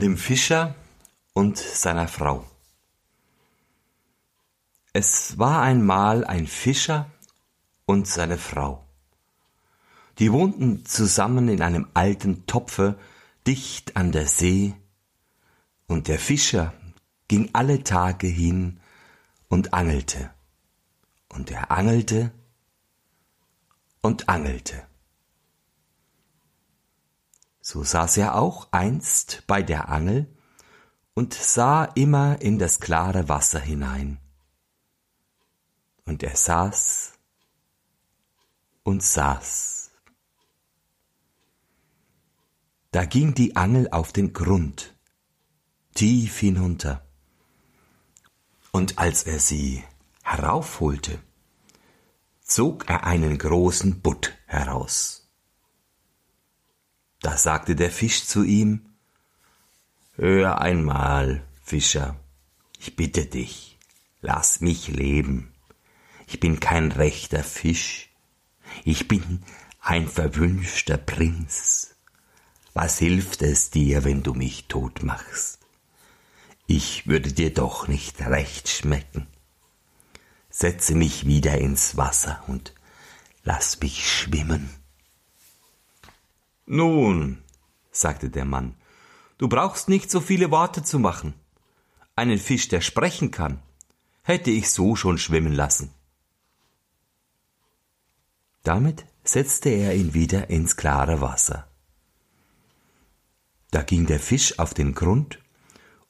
dem Fischer und seiner Frau. Es war einmal ein Fischer und seine Frau. Die wohnten zusammen in einem alten Topfe dicht an der See, und der Fischer ging alle Tage hin und angelte, und er angelte und angelte. So saß er auch einst bei der Angel und sah immer in das klare Wasser hinein. Und er saß und saß. Da ging die Angel auf den Grund, tief hinunter. Und als er sie heraufholte, zog er einen großen Butt heraus. Da sagte der Fisch zu ihm, Hör einmal, Fischer, ich bitte dich, lass mich leben. Ich bin kein rechter Fisch, ich bin ein verwünschter Prinz. Was hilft es dir, wenn du mich tot machst? Ich würde dir doch nicht recht schmecken. Setze mich wieder ins Wasser und lass mich schwimmen. Nun, sagte der Mann, du brauchst nicht so viele Worte zu machen. Einen Fisch, der sprechen kann, hätte ich so schon schwimmen lassen. Damit setzte er ihn wieder ins klare Wasser. Da ging der Fisch auf den Grund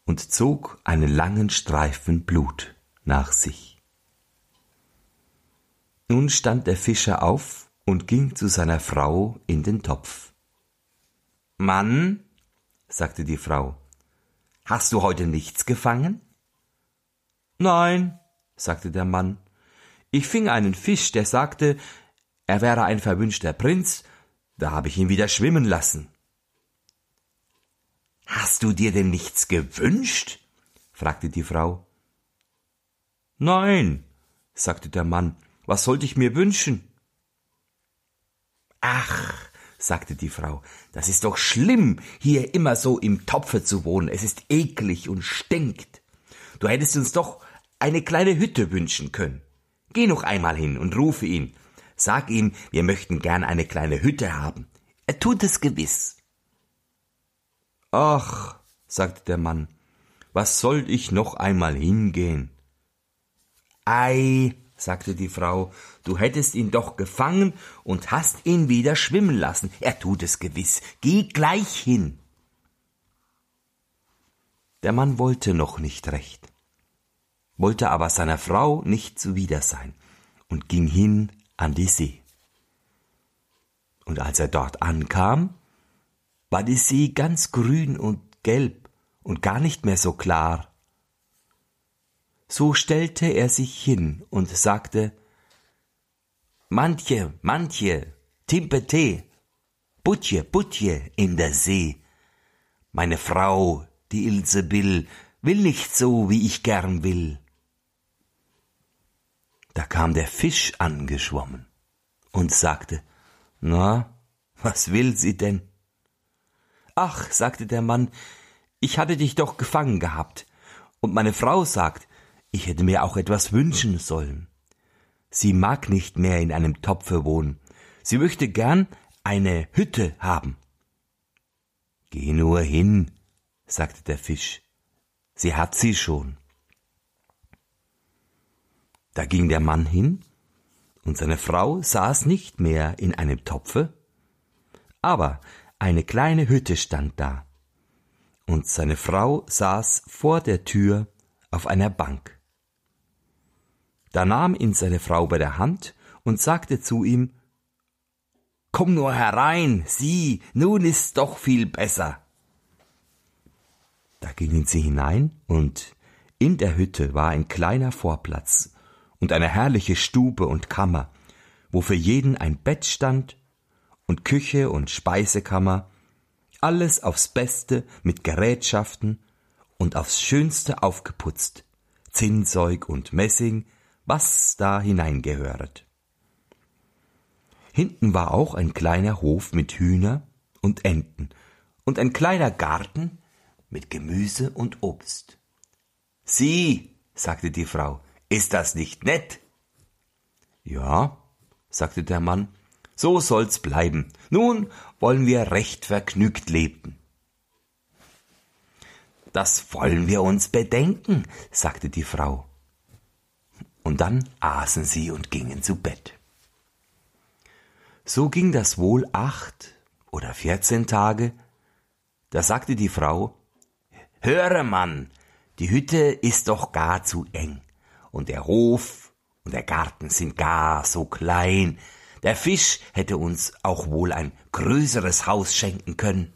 und zog einen langen Streifen Blut nach sich. Nun stand der Fischer auf und ging zu seiner Frau in den Topf. Mann, sagte die Frau, hast du heute nichts gefangen? Nein, sagte der Mann, ich fing einen Fisch, der sagte, er wäre ein verwünschter Prinz, da habe ich ihn wieder schwimmen lassen. Hast du dir denn nichts gewünscht? fragte die Frau. Nein, sagte der Mann, was sollte ich mir wünschen? Ach, sagte die Frau, das ist doch schlimm, hier immer so im Topfe zu wohnen. Es ist eklig und stinkt. Du hättest uns doch eine kleine Hütte wünschen können. Geh noch einmal hin und rufe ihn. Sag ihm, wir möchten gern eine kleine Hütte haben. Er tut es gewiss. Ach, sagte der Mann, was soll ich noch einmal hingehen? Ei, sagte die Frau, du hättest ihn doch gefangen und hast ihn wieder schwimmen lassen. Er tut es gewiss. Geh gleich hin. Der Mann wollte noch nicht recht, wollte aber seiner Frau nicht zuwider sein und ging hin an die See. Und als er dort ankam, war die See ganz grün und gelb und gar nicht mehr so klar so stellte er sich hin und sagte Manche, manche, Timpete, Butje, Butje in der See. Meine Frau, die Ilsebill, will nicht so, wie ich gern will. Da kam der Fisch angeschwommen und sagte, Na, was will sie denn? Ach, sagte der Mann, ich hatte dich doch gefangen gehabt, und meine Frau sagt, ich hätte mir auch etwas wünschen sollen. Sie mag nicht mehr in einem Topfe wohnen. Sie möchte gern eine Hütte haben. Geh nur hin, sagte der Fisch. Sie hat sie schon. Da ging der Mann hin, und seine Frau saß nicht mehr in einem Topfe, aber eine kleine Hütte stand da, und seine Frau saß vor der Tür auf einer Bank. Da nahm ihn seine Frau bei der Hand und sagte zu ihm Komm nur herein, sieh, nun ist's doch viel besser. Da gingen sie hinein, und in der Hütte war ein kleiner Vorplatz und eine herrliche Stube und Kammer, wo für jeden ein Bett stand und Küche und Speisekammer, alles aufs Beste mit Gerätschaften und aufs Schönste aufgeputzt, Zinnzeug und Messing, was da hineingehöret. Hinten war auch ein kleiner Hof mit Hühner und Enten und ein kleiner Garten mit Gemüse und Obst. Sieh, sagte die Frau, ist das nicht nett? Ja, sagte der Mann, so soll's bleiben. Nun wollen wir recht vergnügt leben. Das wollen wir uns bedenken, sagte die Frau. Und dann aßen sie und gingen zu Bett. So ging das wohl acht oder vierzehn Tage. Da sagte die Frau, Höre, Mann, die Hütte ist doch gar zu eng, und der Hof und der Garten sind gar so klein, der Fisch hätte uns auch wohl ein größeres Haus schenken können.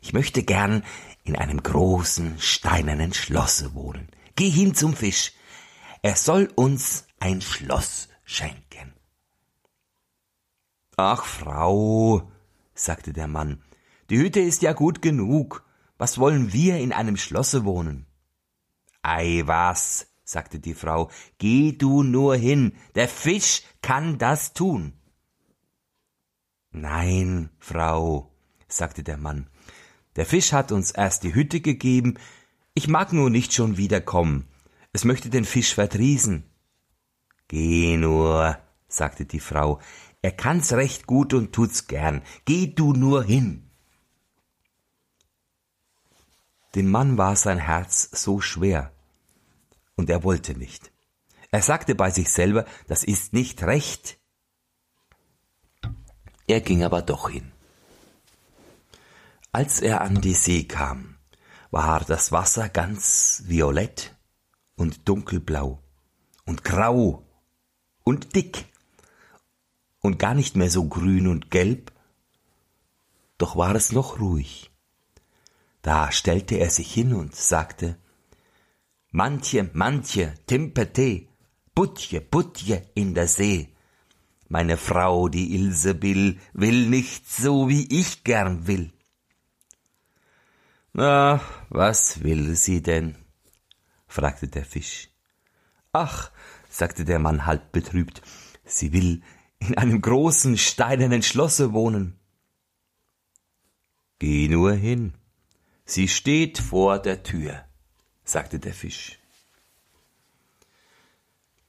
Ich möchte gern in einem großen steinernen Schlosse wohnen. Geh hin zum Fisch, er soll uns ein Schloss schenken. Ach, Frau, sagte der Mann, die Hütte ist ja gut genug. Was wollen wir in einem Schlosse wohnen? Ei was, sagte die Frau, geh du nur hin, der Fisch kann das tun. Nein, Frau, sagte der Mann, der Fisch hat uns erst die Hütte gegeben, ich mag nur nicht schon wieder kommen, es möchte den Fisch verdriesen. Geh nur, sagte die Frau, er kann's recht gut und tut's gern. Geh du nur hin. Dem Mann war sein Herz so schwer, und er wollte nicht. Er sagte bei sich selber, das ist nicht recht. Er ging aber doch hin. Als er an die See kam, war das Wasser ganz violett und dunkelblau und grau und dick und gar nicht mehr so grün und gelb, doch war es noch ruhig. Da stellte er sich hin und sagte, Manche, manche, Timpete, Butje, Butje in der See. Meine Frau, die Ilsebill, will nicht so, wie ich gern will. Na, was will sie denn? Fragte der Fisch. Ach, sagte der Mann halb betrübt, sie will in einem großen steinernen Schlosse wohnen. Geh nur hin, sie steht vor der Tür, sagte der Fisch.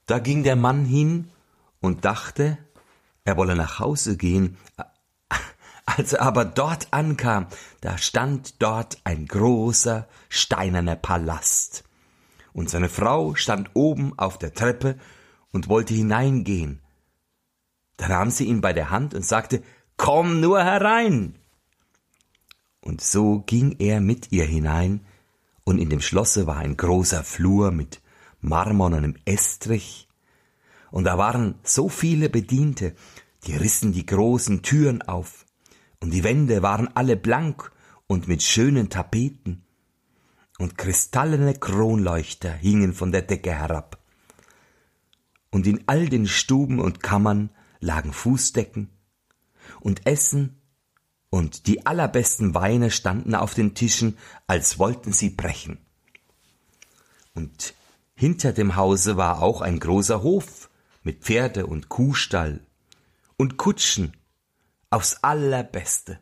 Da ging der Mann hin und dachte, er wolle nach Hause gehen, als er aber dort ankam, da stand dort ein großer steinerner Palast, und seine Frau stand oben auf der Treppe und wollte hineingehen, da nahm sie ihn bei der Hand und sagte, Komm nur herein. Und so ging er mit ihr hinein, und in dem Schlosse war ein großer Flur mit marmornem Estrich, und da waren so viele Bediente, die rissen die großen Türen auf, und die Wände waren alle blank und mit schönen Tapeten, und kristallene Kronleuchter hingen von der Decke herab. Und in all den Stuben und Kammern lagen Fußdecken und Essen und die allerbesten Weine standen auf den Tischen, als wollten sie brechen. Und hinter dem Hause war auch ein großer Hof mit Pferde und Kuhstall und Kutschen aufs allerbeste.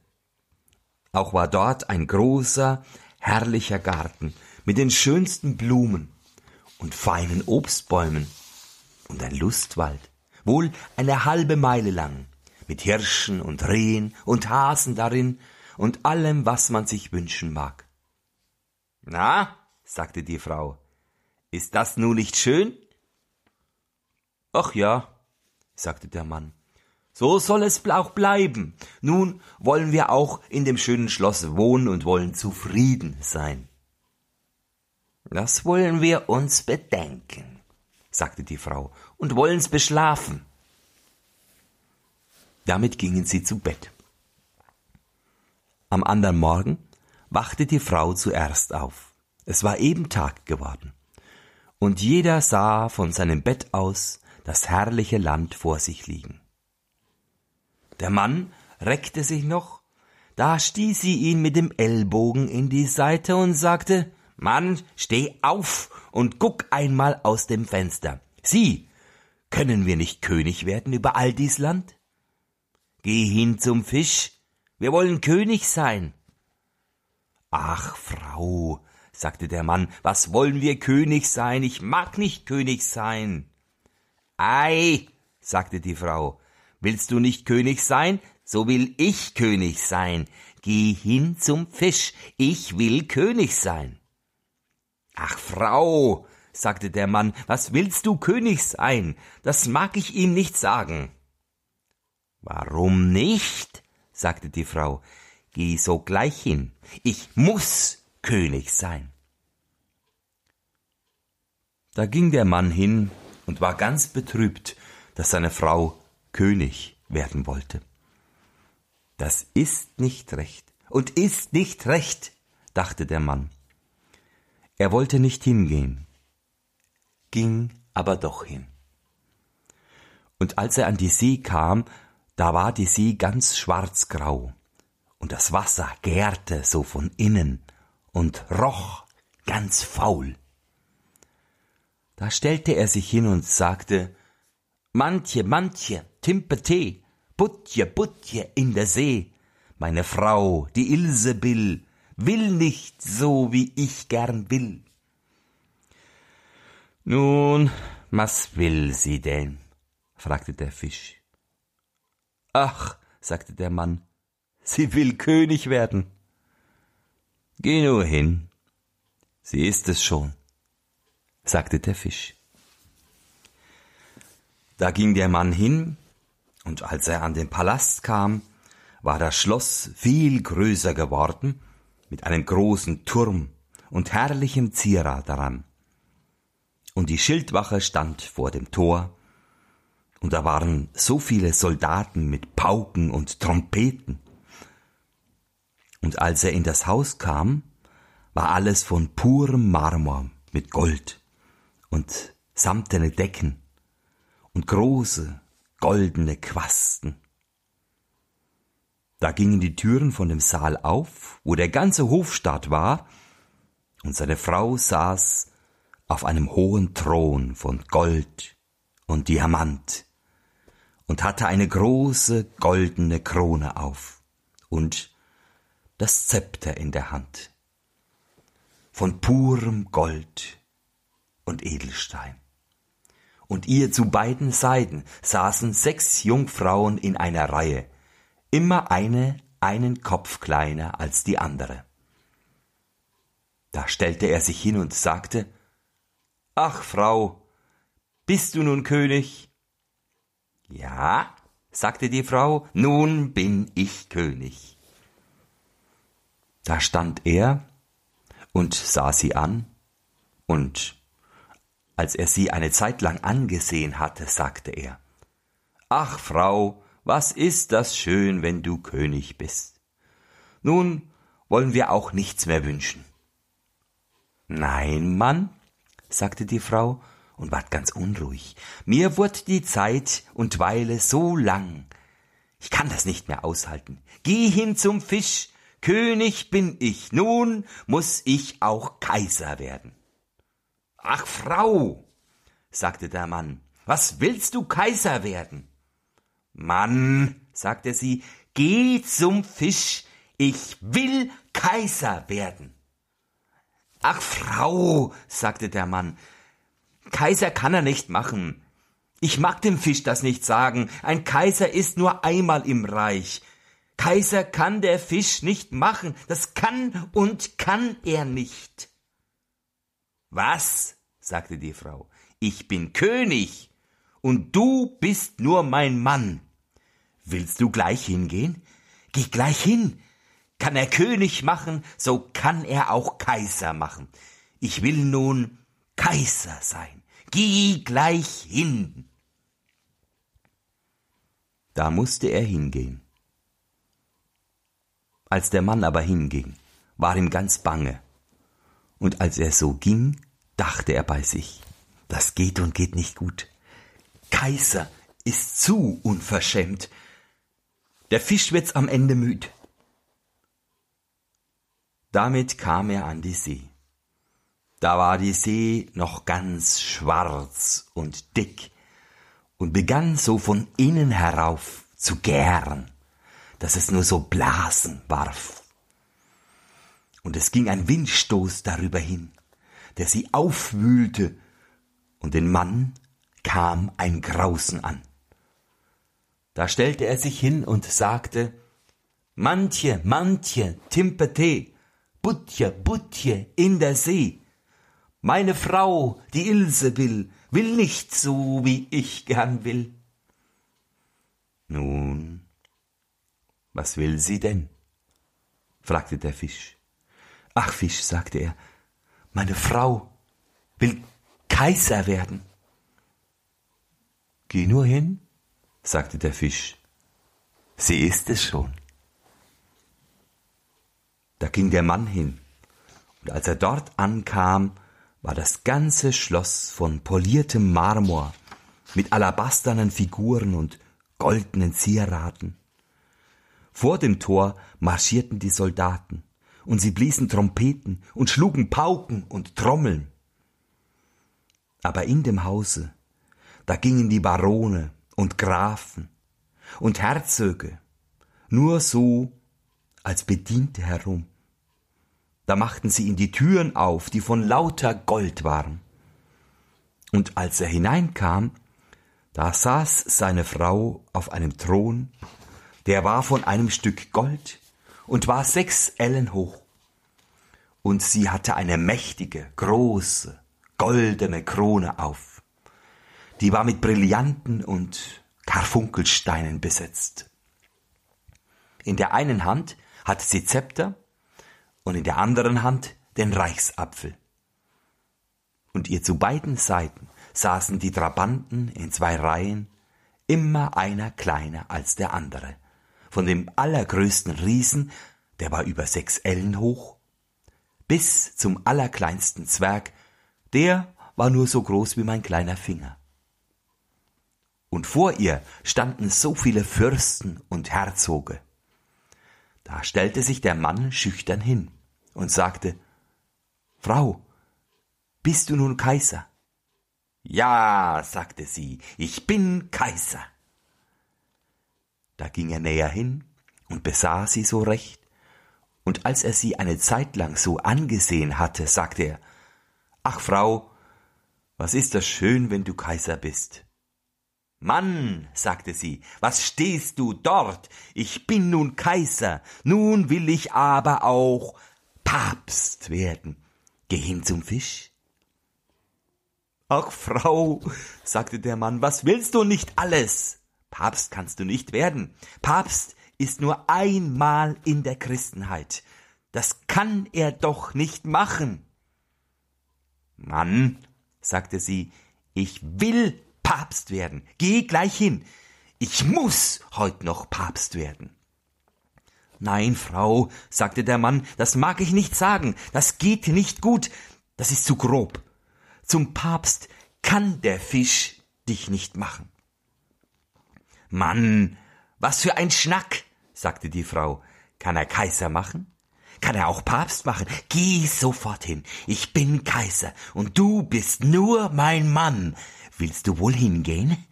Auch war dort ein großer, herrlicher Garten mit den schönsten Blumen und feinen Obstbäumen und ein Lustwald wohl eine halbe Meile lang, mit Hirschen und Rehen und Hasen darin und allem, was man sich wünschen mag. Na, sagte die Frau, ist das nun nicht schön? Ach ja, sagte der Mann, so soll es auch bleiben. Nun wollen wir auch in dem schönen Schloss wohnen und wollen zufrieden sein. Das wollen wir uns bedenken, sagte die Frau, und wollen's beschlafen. Damit gingen sie zu Bett. Am andern Morgen wachte die Frau zuerst auf. Es war eben Tag geworden. Und jeder sah von seinem Bett aus das herrliche Land vor sich liegen. Der Mann reckte sich noch, da stieß sie ihn mit dem Ellbogen in die Seite und sagte, Mann, steh auf und guck einmal aus dem Fenster. Sieh, können wir nicht König werden über all dies Land? Geh hin zum Fisch, wir wollen König sein. Ach, Frau, sagte der Mann, was wollen wir König sein? Ich mag nicht König sein. Ei, sagte die Frau, willst du nicht König sein? So will ich König sein. Geh hin zum Fisch, ich will König sein. Ach, Frau, sagte der Mann, was willst du König sein? Das mag ich ihm nicht sagen. Warum nicht? sagte die Frau. Geh sogleich hin. Ich muss König sein. Da ging der Mann hin und war ganz betrübt, dass seine Frau König werden wollte. Das ist nicht recht und ist nicht recht, dachte der Mann. Er wollte nicht hingehen, ging aber doch hin. Und als er an die See kam, da war die See ganz schwarzgrau, und das Wasser gärte so von innen und roch ganz faul. Da stellte er sich hin und sagte, Mantje, Mantje, Timpete, Putje, Putje in der See, meine Frau, die Ilsebill, will nicht so, wie ich gern will. Nun, was will sie denn? fragte der Fisch. Ach, sagte der Mann, sie will König werden. Geh nur hin, sie ist es schon, sagte der Fisch. Da ging der Mann hin, und als er an den Palast kam, war das Schloss viel größer geworden, mit einem großen Turm und herrlichem Zierat daran. Und die Schildwache stand vor dem Tor, und da waren so viele Soldaten mit Pauken und Trompeten. Und als er in das Haus kam, war alles von purem Marmor mit Gold und samtene Decken und große goldene Quasten. Da gingen die Türen von dem Saal auf, wo der ganze Hofstaat war, und seine Frau saß auf einem hohen Thron von Gold und Diamant und hatte eine große goldene Krone auf und das Zepter in der Hand von purem Gold und Edelstein und ihr zu beiden Seiten saßen sechs Jungfrauen in einer Reihe, immer eine einen Kopf kleiner als die andere. Da stellte er sich hin und sagte Ach, Frau, bist du nun König? Ja, sagte die Frau, nun bin ich König. Da stand er und sah sie an, und als er sie eine Zeit lang angesehen hatte, sagte er Ach, Frau, was ist das schön, wenn du König bist. Nun wollen wir auch nichts mehr wünschen. Nein, Mann, sagte die Frau und ward ganz unruhig. Mir wird die Zeit und Weile so lang. Ich kann das nicht mehr aushalten. Geh hin zum Fisch. König bin ich. Nun muss ich auch Kaiser werden. Ach, Frau, sagte der Mann, was willst du Kaiser werden? Mann, sagte sie, geh zum Fisch, ich will Kaiser werden. Ach, Frau, sagte der Mann, Kaiser kann er nicht machen. Ich mag dem Fisch das nicht sagen, ein Kaiser ist nur einmal im Reich. Kaiser kann der Fisch nicht machen, das kann und kann er nicht. Was? sagte die Frau. Ich bin König und du bist nur mein Mann. Willst du gleich hingehen? Geh gleich hin. Kann er König machen, so kann er auch Kaiser machen. Ich will nun Kaiser sein. Geh gleich hin. Da musste er hingehen. Als der Mann aber hinging, war ihm ganz bange und als er so ging, dachte er bei sich, das geht und geht nicht gut. Kaiser ist zu unverschämt. Der Fisch wird's am Ende müd. Damit kam er an die See. Da war die See noch ganz schwarz und dick und begann so von innen herauf zu gären, dass es nur so Blasen warf. Und es ging ein Windstoß darüber hin, der sie aufwühlte, und den Mann kam ein Grausen an. Da stellte er sich hin und sagte, Mantje, Mantje, Timpete, Butje, Butje in der See. Meine Frau, die Ilse will, will nicht so, wie ich gern will. Nun, was will sie denn? fragte der Fisch. Ach, Fisch, sagte er, meine Frau will Kaiser werden. Geh nur hin, sagte der Fisch. Sie ist es schon. Da ging der Mann hin, und als er dort ankam, war das ganze Schloss von poliertem Marmor mit alabasternen Figuren und goldenen Zieraten. Vor dem Tor marschierten die Soldaten, und sie bliesen Trompeten und schlugen Pauken und Trommeln. Aber in dem Hause, da gingen die Barone und Grafen und Herzöge nur so als Bediente herum. Da machten sie ihm die Türen auf, die von lauter Gold waren. Und als er hineinkam, da saß seine Frau auf einem Thron, der war von einem Stück Gold und war sechs Ellen hoch. Und sie hatte eine mächtige, große, goldene Krone auf. Die war mit Brillanten und Karfunkelsteinen besetzt. In der einen Hand hatte sie Zepter und in der anderen Hand den Reichsapfel. Und ihr zu beiden Seiten saßen die Trabanten in zwei Reihen, immer einer kleiner als der andere. Von dem allergrößten Riesen, der war über sechs Ellen hoch, bis zum allerkleinsten Zwerg, der war nur so groß wie mein kleiner Finger. Und vor ihr standen so viele Fürsten und Herzoge. Da stellte sich der Mann schüchtern hin und sagte, Frau, bist du nun Kaiser? Ja, sagte sie, ich bin Kaiser. Da ging er näher hin und besah sie so recht, und als er sie eine Zeit lang so angesehen hatte, sagte er, Ach Frau, was ist das schön, wenn du Kaiser bist. Mann, sagte sie, was stehst du dort? Ich bin nun Kaiser, nun will ich aber auch Papst werden. Geh hin zum Fisch. Ach, Frau, sagte der Mann, was willst du nicht alles? Papst kannst du nicht werden. Papst ist nur einmal in der Christenheit. Das kann er doch nicht machen. Mann, sagte sie, ich will Papst werden. Geh gleich hin. Ich muss heut noch Papst werden. Nein, Frau, sagte der Mann, das mag ich nicht sagen, das geht nicht gut, das ist zu grob. Zum Papst kann der Fisch dich nicht machen. Mann, was für ein Schnack, sagte die Frau. Kann er Kaiser machen? Kann er auch Papst machen? Geh sofort hin. Ich bin Kaiser und du bist nur mein Mann. Willst du wohl hingehen?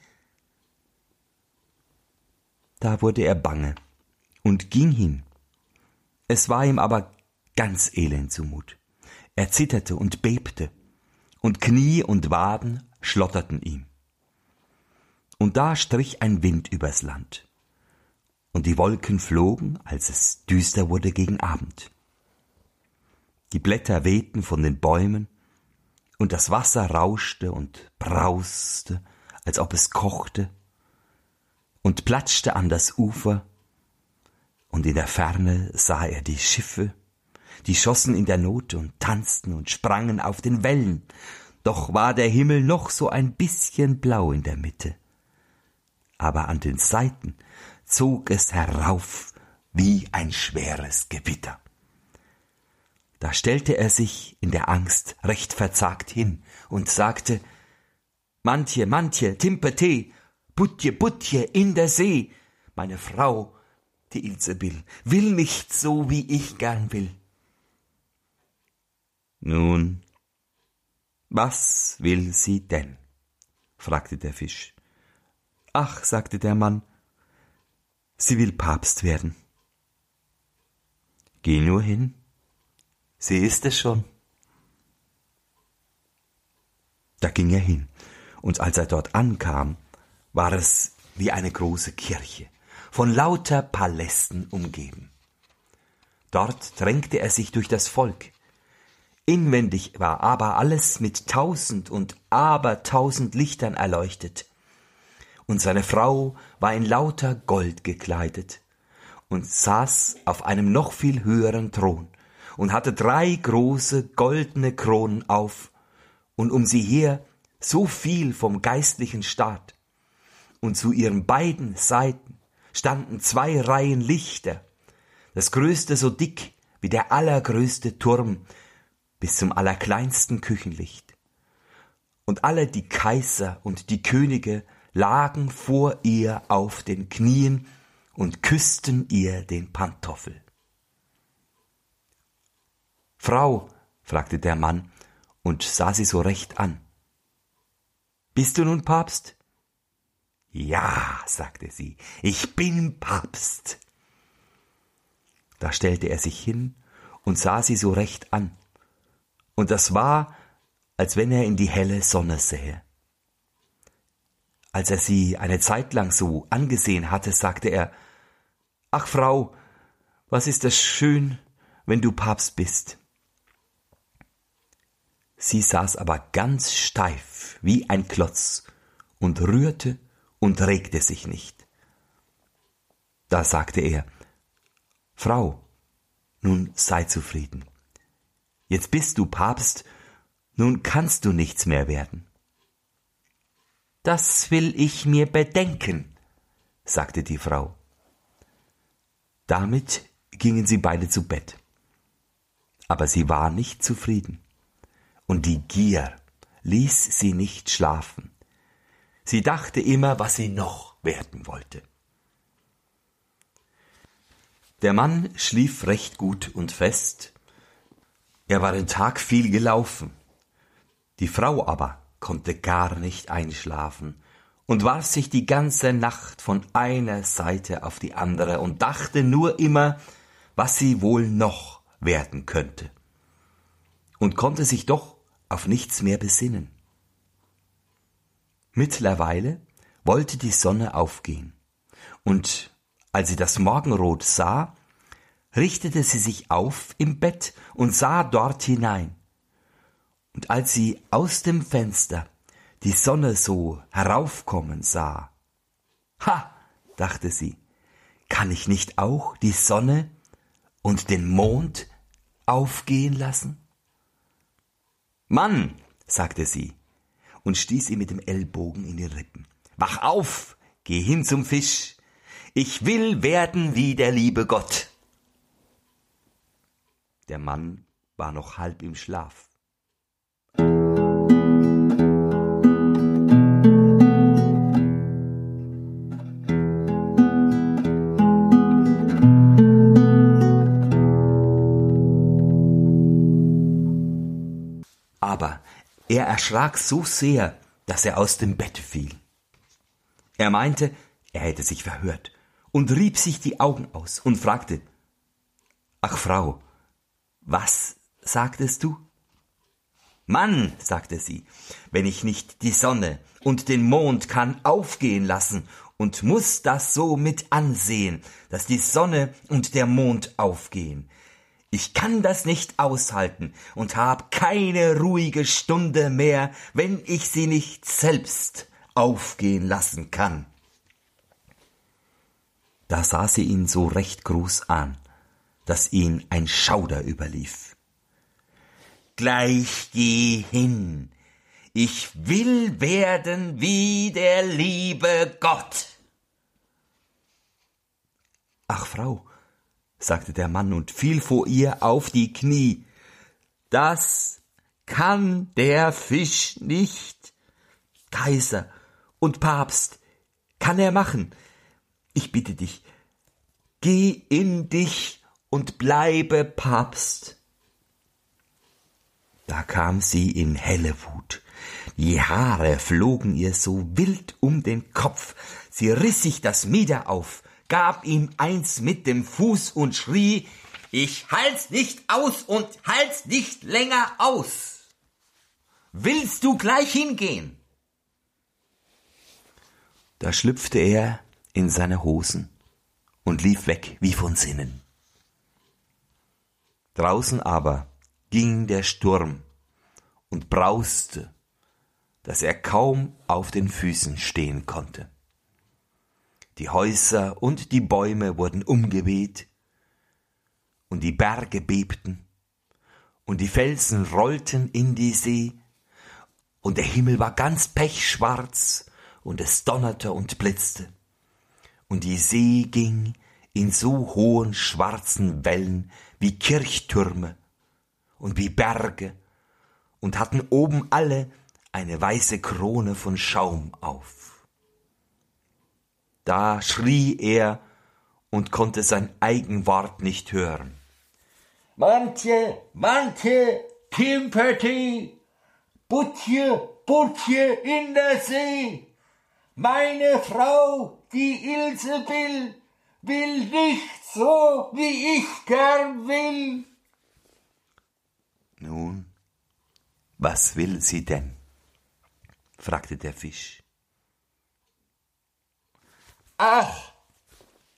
Da wurde er bange und ging hin. Es war ihm aber ganz elend zumut. Er zitterte und bebte, und Knie und Waden schlotterten ihm. Und da strich ein Wind übers Land, und die Wolken flogen, als es düster wurde gegen Abend. Die Blätter wehten von den Bäumen, und das Wasser rauschte und brauste, als ob es kochte, und platschte an das Ufer, und in der Ferne sah er die Schiffe, die schossen in der Not und tanzten und sprangen auf den Wellen, doch war der Himmel noch so ein bisschen blau in der Mitte. Aber an den Seiten zog es herauf wie ein schweres Gewitter. Da stellte er sich in der Angst recht verzagt hin und sagte, Mantje, Mantje, Timpete, Butje, Butje in der See, meine Frau, die Ilsebill, will nicht so, wie ich gern will. Nun, was will sie denn? fragte der Fisch. Ach, sagte der Mann, sie will Papst werden. Geh nur hin Sie ist es schon. Da ging er hin, und als er dort ankam, war es wie eine große Kirche, von lauter Palästen umgeben. Dort drängte er sich durch das Volk. Inwendig war aber alles mit tausend und abertausend Lichtern erleuchtet. Und seine Frau war in lauter Gold gekleidet und saß auf einem noch viel höheren Thron und hatte drei große goldene Kronen auf und um sie her so viel vom geistlichen Staat. Und zu ihren beiden Seiten standen zwei Reihen Lichter, das größte so dick wie der allergrößte Turm bis zum allerkleinsten Küchenlicht. Und alle die Kaiser und die Könige lagen vor ihr auf den Knien und küssten ihr den Pantoffel. Frau, fragte der Mann und sah sie so recht an. Bist du nun Papst? Ja, sagte sie, ich bin Papst. Da stellte er sich hin und sah sie so recht an, und das war, als wenn er in die helle Sonne sähe. Als er sie eine Zeit lang so angesehen hatte, sagte er Ach Frau, was ist das schön, wenn du Papst bist. Sie saß aber ganz steif wie ein Klotz und rührte und regte sich nicht. Da sagte er, Frau, nun sei zufrieden. Jetzt bist du Papst, nun kannst du nichts mehr werden. Das will ich mir bedenken, sagte die Frau. Damit gingen sie beide zu Bett. Aber sie war nicht zufrieden und die Gier ließ sie nicht schlafen. Sie dachte immer, was sie noch werden wollte. Der Mann schlief recht gut und fest. Er war den Tag viel gelaufen. Die Frau aber konnte gar nicht einschlafen und warf sich die ganze Nacht von einer Seite auf die andere und dachte nur immer, was sie wohl noch werden könnte. Und konnte sich doch auf nichts mehr besinnen. Mittlerweile wollte die Sonne aufgehen, und als sie das Morgenrot sah, richtete sie sich auf im Bett und sah dort hinein. Und als sie aus dem Fenster die Sonne so heraufkommen sah, ha, dachte sie, kann ich nicht auch die Sonne und den Mond aufgehen lassen? Mann, sagte sie und stieß ihm mit dem Ellbogen in die Rippen. Wach auf, geh hin zum Fisch. Ich will werden wie der liebe Gott. Der Mann war noch halb im Schlaf. Er erschrak so sehr, dass er aus dem Bett fiel. Er meinte, er hätte sich verhört und rieb sich die Augen aus und fragte Ach Frau, was sagtest du? Mann, sagte sie, wenn ich nicht die Sonne und den Mond kann aufgehen lassen und muss das so mit ansehen, dass die Sonne und der Mond aufgehen, ich kann das nicht aushalten und hab keine ruhige Stunde mehr, wenn ich sie nicht selbst aufgehen lassen kann. Da sah sie ihn so recht groß an, dass ihn ein Schauder überlief. Gleich geh hin, ich will werden wie der liebe Gott. Ach, Frau, sagte der Mann und fiel vor ihr auf die Knie. Das kann der Fisch nicht. Kaiser und Papst kann er machen. Ich bitte dich, geh in dich und bleibe Papst. Da kam sie in helle Wut. Die Haare flogen ihr so wild um den Kopf. Sie riss sich das Mieder auf, gab ihm eins mit dem Fuß und schrie Ich halt's nicht aus und halt's nicht länger aus. Willst du gleich hingehen? Da schlüpfte er in seine Hosen und lief weg wie von Sinnen. Draußen aber ging der Sturm und brauste, dass er kaum auf den Füßen stehen konnte. Die Häuser und die Bäume wurden umgeweht, und die Berge bebten, und die Felsen rollten in die See, und der Himmel war ganz pechschwarz, und es donnerte und blitzte, und die See ging in so hohen schwarzen Wellen wie Kirchtürme und wie Berge und hatten oben alle eine weiße Krone von Schaum auf. Da schrie er und konnte sein Eigenwort nicht hören. Manche, manche, Timperty, Butje, Butje in der See. Meine Frau, die Ilsebill, will nicht so, wie ich gern will. Nun, was will sie denn? fragte der Fisch. Ach,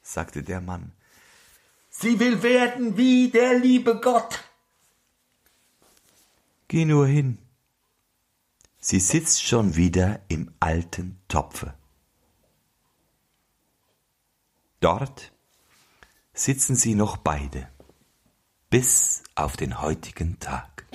sagte der Mann, sie will werden wie der liebe Gott. Geh nur hin. Sie sitzt schon wieder im alten Topfe. Dort sitzen sie noch beide bis auf den heutigen Tag.